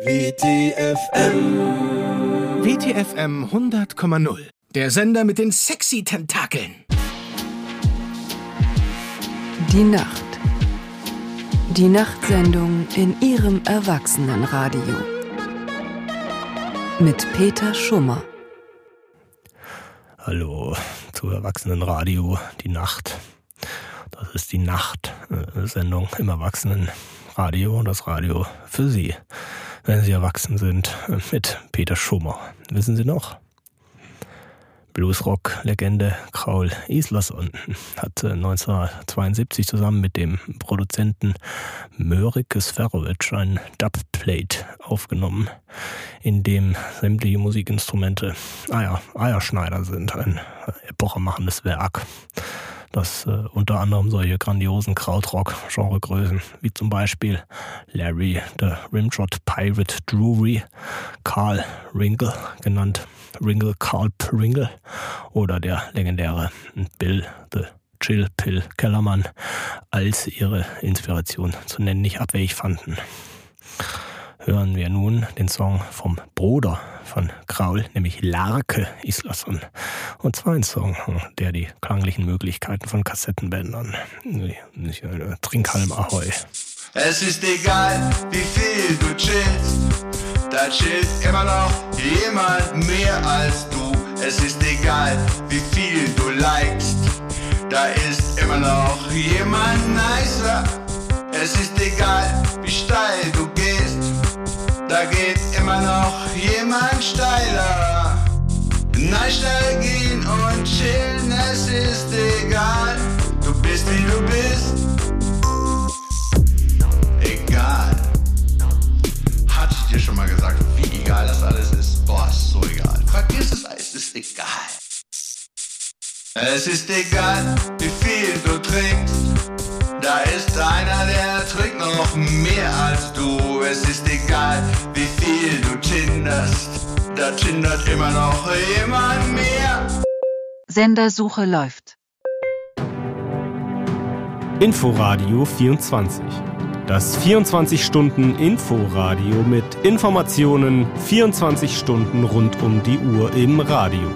WTFM. WTFM 100,0. Der Sender mit den sexy Tentakeln. Die Nacht. Die Nachtsendung in Ihrem Erwachsenenradio. Mit Peter Schummer. Hallo zu Erwachsenenradio, die Nacht. Das ist die Nachtsendung im Erwachsenenradio, das Radio für Sie wenn sie erwachsen sind, mit Peter Schummer. Wissen Sie noch? Bluesrock-Legende Kraul Islerson hat 1972 zusammen mit dem Produzenten Mörik Sferovic ein Dubplate aufgenommen, in dem sämtliche Musikinstrumente Eier, Eierschneider sind. Ein epochemachendes Werk dass äh, unter anderem solche grandiosen Krautrock-Genregrößen wie zum Beispiel Larry the Rimshot Pirate Drury, Carl Ringle, genannt Ringle Carl Pringle, oder der legendäre Bill the Chill Pill Kellermann als ihre Inspiration zu nennen nicht abwegig fanden hören wir nun den Song vom Bruder von Kraul, nämlich Larke Islasson. Und zwar ein Song, der die klanglichen Möglichkeiten von Kassettenbändern, nicht äh, Trinkhalm Ahoi. Es ist egal, wie viel du chillst, da chillt immer noch jemand mehr als du. Es ist egal, wie viel du likest, da ist immer noch jemand nicer. Es ist egal, wie steil du gehst, da geht immer noch jemand steiler. Nein, steil gehen und chillen, es ist egal. Du bist wie du bist. Egal. Hatte ich dir schon mal gesagt, wie egal das alles ist? Boah, ist so egal. Vergiss es, es ist egal. Es ist egal, wie viel du trinkst. Da ist trinkt noch mehr als du. Es ist egal, wie viel du tinderst. Da tindert immer noch jemand mehr. Sendersuche läuft. Inforadio 24. Das 24-Stunden-Inforadio mit Informationen 24 Stunden rund um die Uhr im Radio.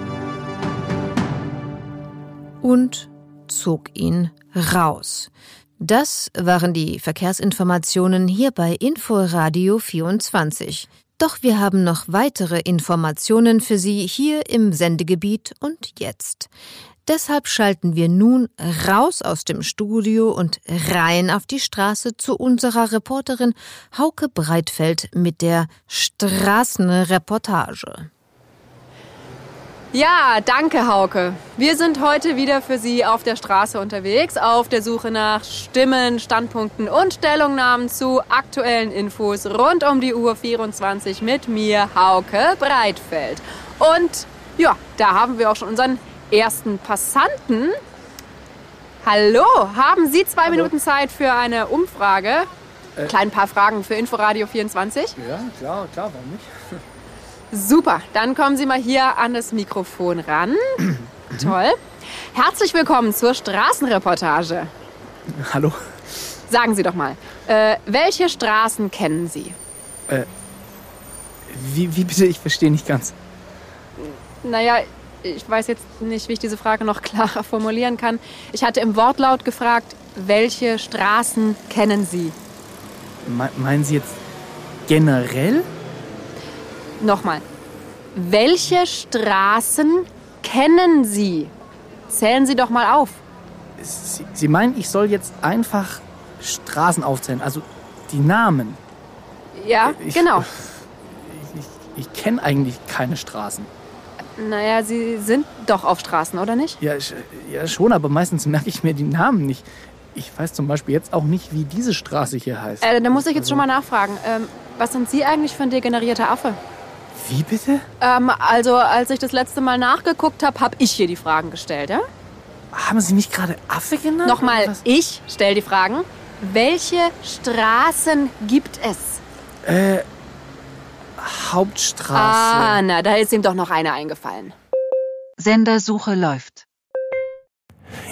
Und zog ihn raus. Das waren die Verkehrsinformationen hier bei Inforadio 24. Doch wir haben noch weitere Informationen für Sie hier im Sendegebiet und jetzt. Deshalb schalten wir nun raus aus dem Studio und rein auf die Straße zu unserer Reporterin Hauke Breitfeld mit der Straßenreportage. Ja, danke, Hauke. Wir sind heute wieder für Sie auf der Straße unterwegs, auf der Suche nach Stimmen, Standpunkten und Stellungnahmen zu aktuellen Infos rund um die Uhr 24 mit mir, Hauke Breitfeld. Und ja, da haben wir auch schon unseren ersten Passanten. Hallo, haben Sie zwei Hallo. Minuten Zeit für eine Umfrage? Äh. Klein paar Fragen für Inforadio 24? Ja, klar, klar, warum nicht? Super, dann kommen Sie mal hier an das Mikrofon ran. Toll. Herzlich willkommen zur Straßenreportage. Hallo. Sagen Sie doch mal, äh, welche Straßen kennen Sie? Äh, wie, wie bitte? Ich verstehe nicht ganz. Naja, ich weiß jetzt nicht, wie ich diese Frage noch klarer formulieren kann. Ich hatte im Wortlaut gefragt, welche Straßen kennen Sie? Me meinen Sie jetzt generell? Nochmal. Welche Straßen kennen Sie? Zählen Sie doch mal auf. Sie, Sie meinen, ich soll jetzt einfach Straßen aufzählen, also die Namen? Ja, ich, genau. Ich, ich, ich kenne eigentlich keine Straßen. Naja, Sie sind doch auf Straßen, oder nicht? Ja, ja, schon, aber meistens merke ich mir die Namen nicht. Ich weiß zum Beispiel jetzt auch nicht, wie diese Straße hier heißt. Äh, da muss ich jetzt schon mal nachfragen. Ähm, was sind Sie eigentlich für ein degenerierter Affe? Wie bitte? Ähm, also, als ich das letzte Mal nachgeguckt habe, habe ich hier die Fragen gestellt, ja? Haben Sie mich gerade Affe genannt? Nochmal, ich stelle die Fragen. Welche Straßen gibt es? Äh, Hauptstraße. Ah, na, da ist ihm doch noch eine eingefallen. Sendersuche läuft.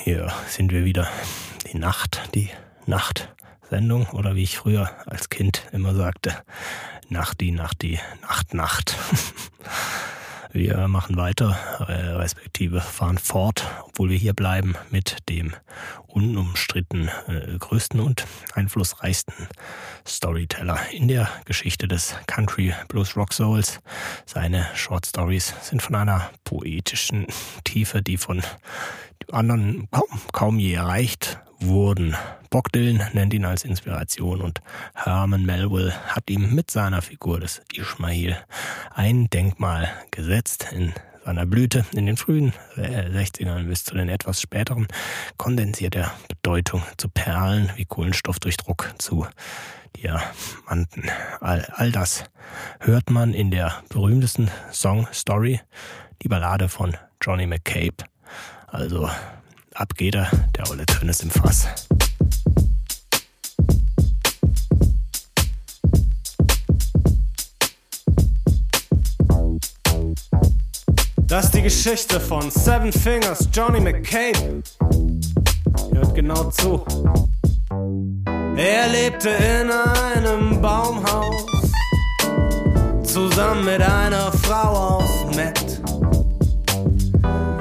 Hier sind wir wieder. Die Nacht, die Nacht Sendung oder wie ich früher als Kind immer sagte, Nachti, Nachti, Nacht, Nacht. Wir machen weiter, respektive fahren fort, obwohl wir hier bleiben mit dem unumstritten äh, größten und einflussreichsten Storyteller in der Geschichte des Country Blues Rock Souls. Seine Short Stories sind von einer poetischen Tiefe, die von anderen kaum, kaum je erreicht wurden. Bob Dylan nennt ihn als Inspiration und Herman Melville hat ihm mit seiner Figur des Ishmael ein Denkmal gesetzt in seiner Blüte in den frühen 60ern bis zu den etwas späteren kondensiert er Bedeutung zu Perlen wie Kohlenstoff durch Druck zu Diamanten. All, all das hört man in der berühmtesten Song Story, die Ballade von Johnny McCabe. Also ab geht er, der olle Tönnes im Fass. Das ist die Geschichte von Seven Fingers Johnny McCabe. Hört genau zu. Er lebte in einem Baumhaus zusammen mit einer Frau aus Met.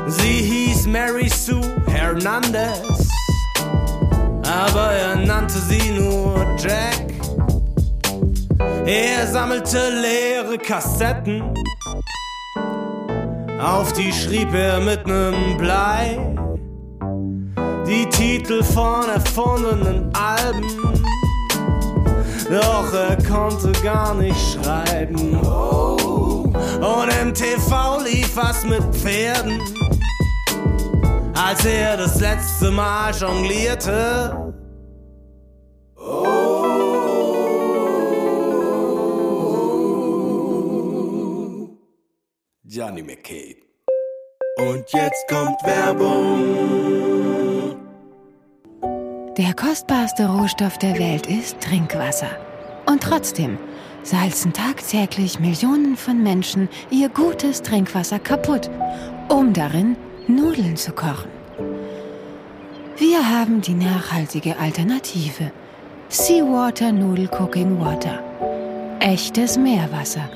Sie hieß Mary Sue Hernandez, aber er nannte sie nur Jack. Er sammelte leere Kassetten, auf die schrieb er mit nem Blei die Titel von erfundenen Alben. Doch er konnte gar nicht schreiben. Oh. Und im TV lief was mit Pferden als er das letzte Mal jonglierte. Johnny McCabe. Und jetzt kommt Werbung. Der kostbarste Rohstoff der Welt ist Trinkwasser. Und trotzdem salzen tagtäglich Millionen von Menschen ihr gutes Trinkwasser kaputt, um darin Nudeln zu kochen. Wir haben die nachhaltige Alternative. Seawater Noodle Cooking Water. Echtes Meerwasser.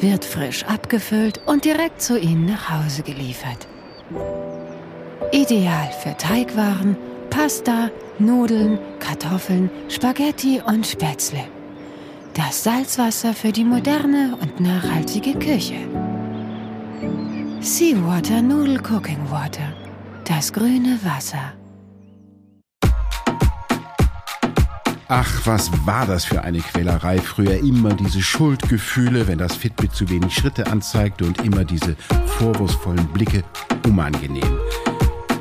Wird frisch abgefüllt und direkt zu Ihnen nach Hause geliefert. Ideal für Teigwaren, Pasta, Nudeln, Kartoffeln, Spaghetti und Spätzle. Das Salzwasser für die moderne und nachhaltige Küche. Seawater Noodle Cooking Water. Das grüne Wasser. Ach, was war das für eine Quälerei früher? Immer diese Schuldgefühle, wenn das Fitbit zu wenig Schritte anzeigte und immer diese vorwurfsvollen Blicke. Unangenehm.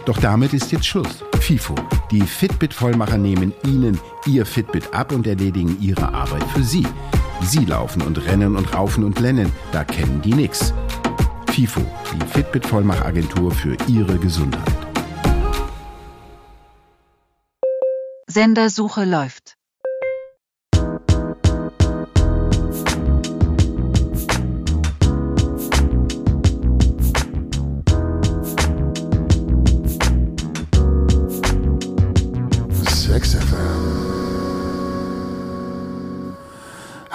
Doch damit ist jetzt Schluss. FIFO, die Fitbit-Vollmacher nehmen Ihnen Ihr Fitbit ab und erledigen Ihre Arbeit für Sie. Sie laufen und rennen und raufen und lennen, da kennen die nix. FIFO, die Fitbit-Vollmachagentur für Ihre Gesundheit. Sendersuche läuft.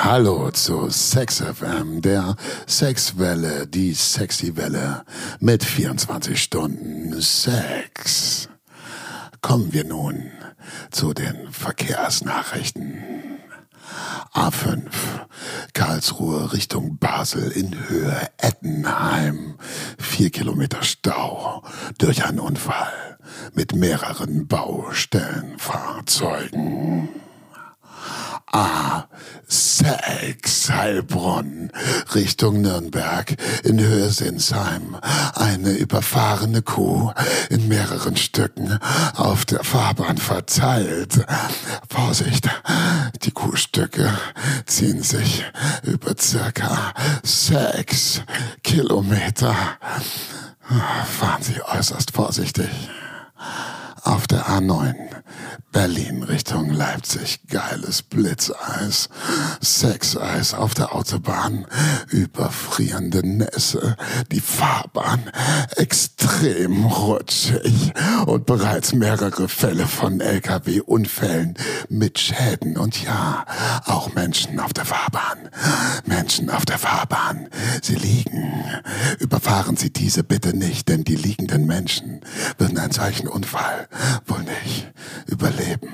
Hallo zu Sex FM, der Sexwelle, die sexy Welle mit 24 Stunden Sex. Kommen wir nun zu den Verkehrsnachrichten. A5 Karlsruhe Richtung Basel in Höhe Ettenheim. Vier Kilometer Stau durch einen Unfall mit mehreren Baustellenfahrzeugen. A6 Heilbronn Richtung Nürnberg in Höhe Sinsheim. Eine überfahrene Kuh in mehreren Stücken auf der Fahrbahn verteilt. Vorsicht, die Kuhstücke ziehen sich über circa sechs Kilometer. Fahren Sie äußerst vorsichtig. Auf der A9 Berlin Richtung Leipzig. Geiles Blitzeis, Sexeis auf der Autobahn, überfrierende Nässe, die Fahrbahn extrem rutschig und bereits mehrere Fälle von Lkw-Unfällen mit Schäden und ja, auch Menschen auf der Fahrbahn. Menschen auf der Fahrbahn, sie liegen. Überfahren Sie diese bitte nicht, denn die liegenden Menschen würden einen solchen Unfall wohl nicht überleben.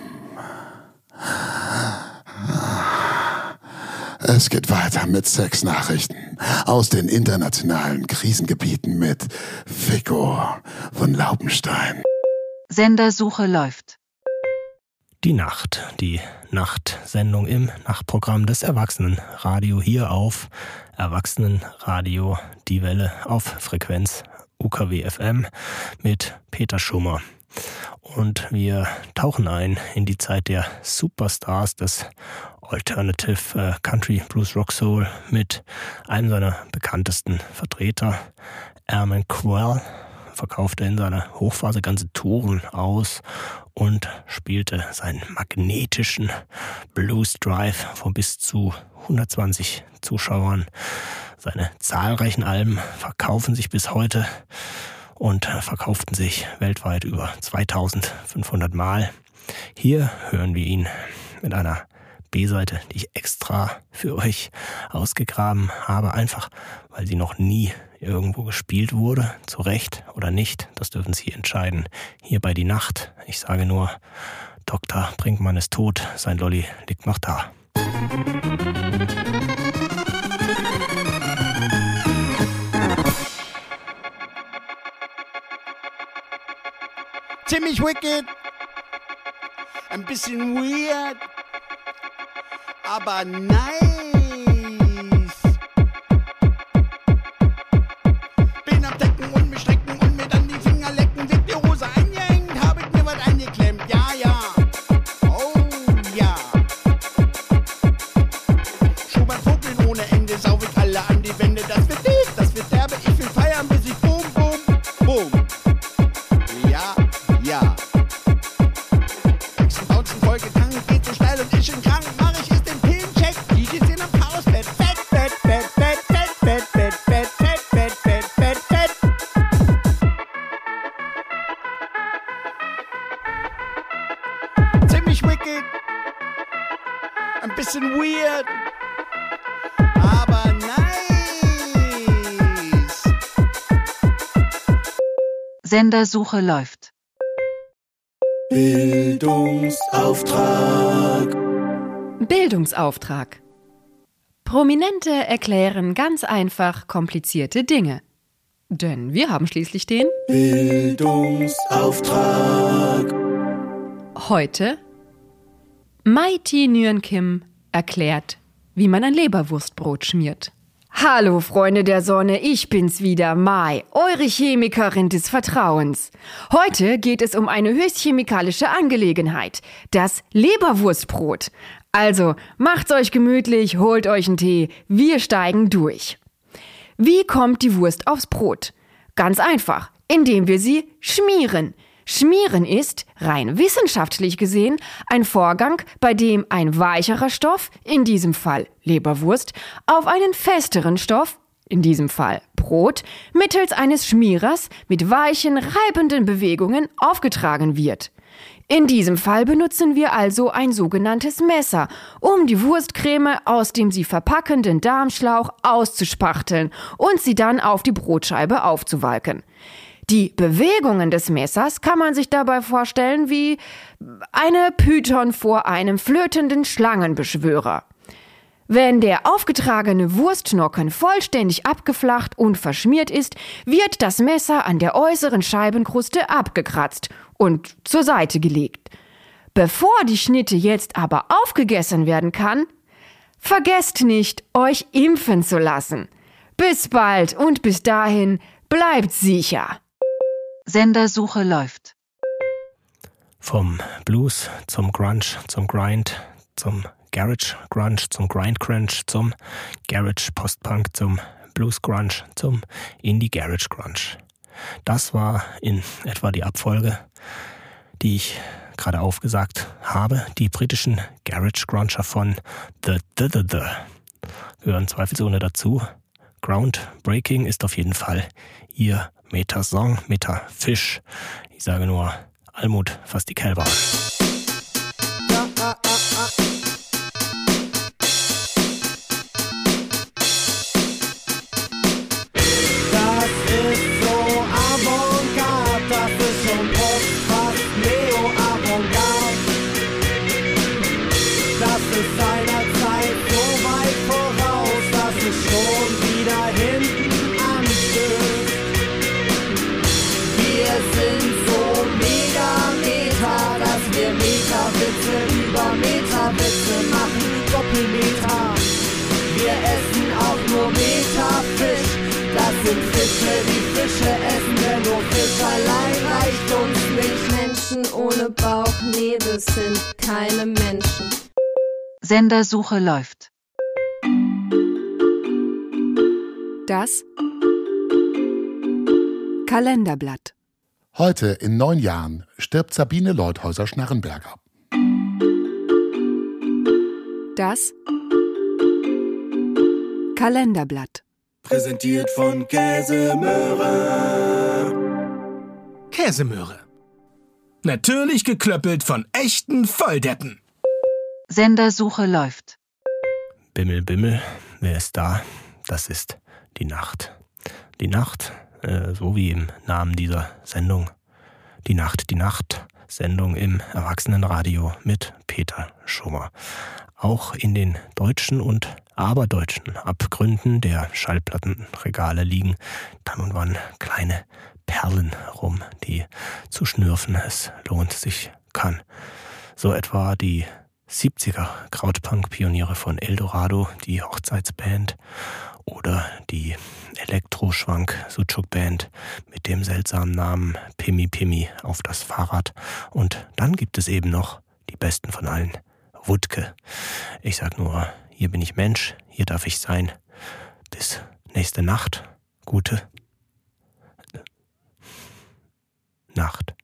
Es geht weiter mit Sexnachrichten aus den internationalen Krisengebieten mit Fico von Laubenstein. Sendersuche läuft. Die Nacht, die Nachtsendung im Nachtprogramm des Erwachsenenradio hier auf Erwachsenenradio Die Welle auf Frequenz UKW FM mit Peter Schummer. Und wir tauchen ein in die Zeit der Superstars des Alternative äh, Country Blues Rock Soul mit einem seiner bekanntesten Vertreter, Airman Quell, verkaufte in seiner Hochphase ganze Touren aus und spielte seinen magnetischen Blues Drive vor bis zu 120 Zuschauern. Seine zahlreichen Alben verkaufen sich bis heute und verkauften sich weltweit über 2500 Mal. Hier hören wir ihn mit einer B-Seite, die ich extra für euch ausgegraben habe, einfach weil sie noch nie irgendwo gespielt wurde, zu Recht oder nicht, das dürfen Sie entscheiden. Hier bei Die Nacht, ich sage nur, Dr. Brinkmann ist tot, sein Lolly liegt noch da. Ziemlich wicked, ein bisschen weird, aber nein. Bisschen weird, aber nice. Sendersuche läuft. Bildungsauftrag. Bildungsauftrag. Prominente erklären ganz einfach komplizierte Dinge. Denn wir haben schließlich den Bildungsauftrag. heute Mighty Nguyen Kim erklärt, wie man ein Leberwurstbrot schmiert. Hallo Freunde der Sonne, ich bin's wieder, Mai, eure Chemikerin des Vertrauens. Heute geht es um eine höchst chemikalische Angelegenheit, das Leberwurstbrot. Also macht's euch gemütlich, holt euch einen Tee, wir steigen durch. Wie kommt die Wurst aufs Brot? Ganz einfach, indem wir sie schmieren. Schmieren ist, rein wissenschaftlich gesehen, ein Vorgang, bei dem ein weicherer Stoff, in diesem Fall Leberwurst, auf einen festeren Stoff, in diesem Fall Brot, mittels eines Schmierers mit weichen, reibenden Bewegungen aufgetragen wird. In diesem Fall benutzen wir also ein sogenanntes Messer, um die Wurstcreme aus dem sie verpackenden Darmschlauch auszuspachteln und sie dann auf die Brotscheibe aufzuwalken. Die Bewegungen des Messers kann man sich dabei vorstellen wie eine Python vor einem flötenden Schlangenbeschwörer. Wenn der aufgetragene Wurstnocken vollständig abgeflacht und verschmiert ist, wird das Messer an der äußeren Scheibenkruste abgekratzt und zur Seite gelegt. Bevor die Schnitte jetzt aber aufgegessen werden kann, vergesst nicht, euch impfen zu lassen. Bis bald und bis dahin bleibt sicher. Sendersuche läuft. Vom Blues zum Grunge, zum Grind, zum Garage Grunge, zum Grind Crunch, zum Garage Postpunk, zum Blues Grunge, zum Indie Garage Grunge. Das war in etwa die Abfolge, die ich gerade aufgesagt habe, die britischen Garage Gruncher von The The The The, gehören zweifelsohne dazu. Groundbreaking ist auf jeden Fall ihr Meta-Song, Meta-Fisch. Ich sage nur, Almut, fast die Kälber. Menschen ohne Bauch, nee, das sind keine Menschen. Sendersuche läuft. Das Kalenderblatt. Heute in neun Jahren stirbt Sabine Leuthäuser-Schnarrenberger. Das Kalenderblatt. Präsentiert von Käsemöhre. Käsemöhre. Natürlich geklöppelt von echten Volldeppen. Sendersuche läuft. Bimmel, Bimmel, wer ist da? Das ist die Nacht. Die Nacht, äh, so wie im Namen dieser Sendung. Die Nacht, die Nacht. Sendung im Erwachsenenradio mit Peter Schummer. Auch in den deutschen und aberdeutschen Abgründen der Schallplattenregale liegen dann und wann kleine Perlen rum, die zu schnürfen es lohnt sich kann. So etwa die 70er Krautpunk-Pioniere von Eldorado, die Hochzeitsband oder die Elektroschwank Suchuk Band mit dem seltsamen Namen Pimi Pimi auf das Fahrrad. Und dann gibt es eben noch die besten von allen, Wutke. Ich sag nur, hier bin ich Mensch, hier darf ich sein. Bis nächste Nacht. Gute Nacht.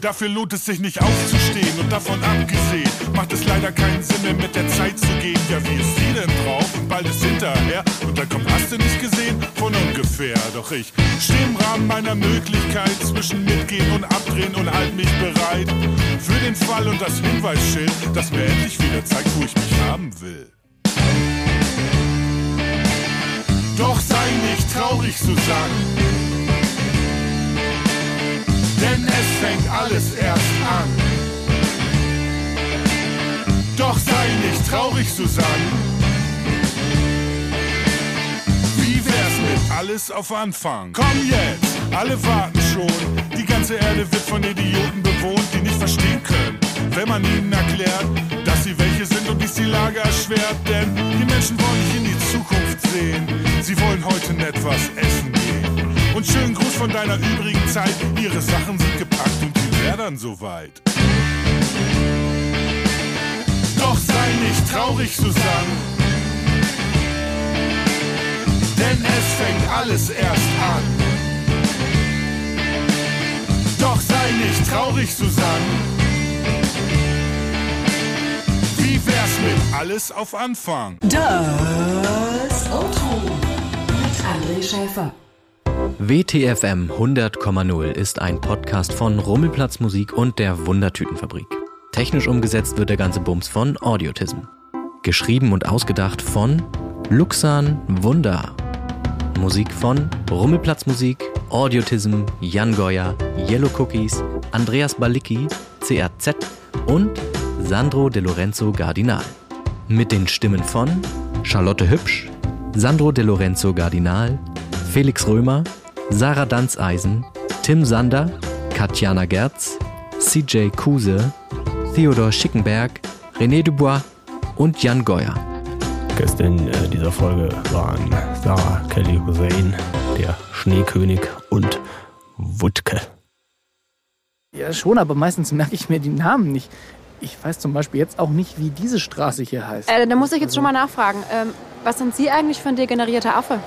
Dafür lohnt es sich nicht aufzustehen und davon abgesehen macht es leider keinen Sinn mehr mit der Zeit zu gehen. Ja, wie ist sie denn drauf? Und bald ist hinterher und dann kommt, hast du nicht gesehen? Von ungefähr. Doch ich stehe im Rahmen meiner Möglichkeit zwischen mitgehen und abdrehen und halt mich bereit für den Fall und das Hinweisschild, das mir endlich wieder zeigt, wo ich mich haben will. Doch sei nicht traurig, Susanne denn es fängt alles erst an. Doch sei nicht traurig, Susanne. Wie wär's mit alles auf Anfang? Komm jetzt, alle warten schon. Die ganze Erde wird von Idioten bewohnt, die nicht verstehen können, wenn man ihnen erklärt, dass sie welche sind und dies die Lage erschwert. Denn die Menschen wollen nicht in die Zukunft sehen, sie wollen heute nett was essen gehen. Und schönen Gruß von deiner übrigen Zeit. Ihre Sachen sind gepackt und die wäre dann soweit. Doch sei nicht traurig, Susanne. Denn es fängt alles erst an. Doch sei nicht traurig, Susanne. Wie wär's mit alles auf Anfang? Das Auto mit André Schäfer. WTFM 100,0 ist ein Podcast von Rummelplatz Musik und der Wundertütenfabrik. Technisch umgesetzt wird der ganze Bums von Audiotism. Geschrieben und ausgedacht von Luxan Wunder. Musik von Rummelplatz Musik, Audiotism, Jan Goya, Yellow Cookies, Andreas Balicki, CRZ und Sandro De Lorenzo Gardinal. Mit den Stimmen von Charlotte Hübsch, Sandro De Lorenzo Gardinal, Felix Römer, Sarah Danzeisen, Tim Sander, Katjana Gerz, CJ Kuse, Theodor Schickenberg, René Dubois und Jan Geuer. Gäste in äh, dieser Folge waren Sarah Kelly Hussein, der Schneekönig und Wutke. Ja, schon, aber meistens merke ich mir die Namen nicht. Ich weiß zum Beispiel jetzt auch nicht, wie diese Straße hier heißt. Äh, da muss ich jetzt schon mal nachfragen. Ähm, was sind Sie eigentlich für ein degenerierter Affe?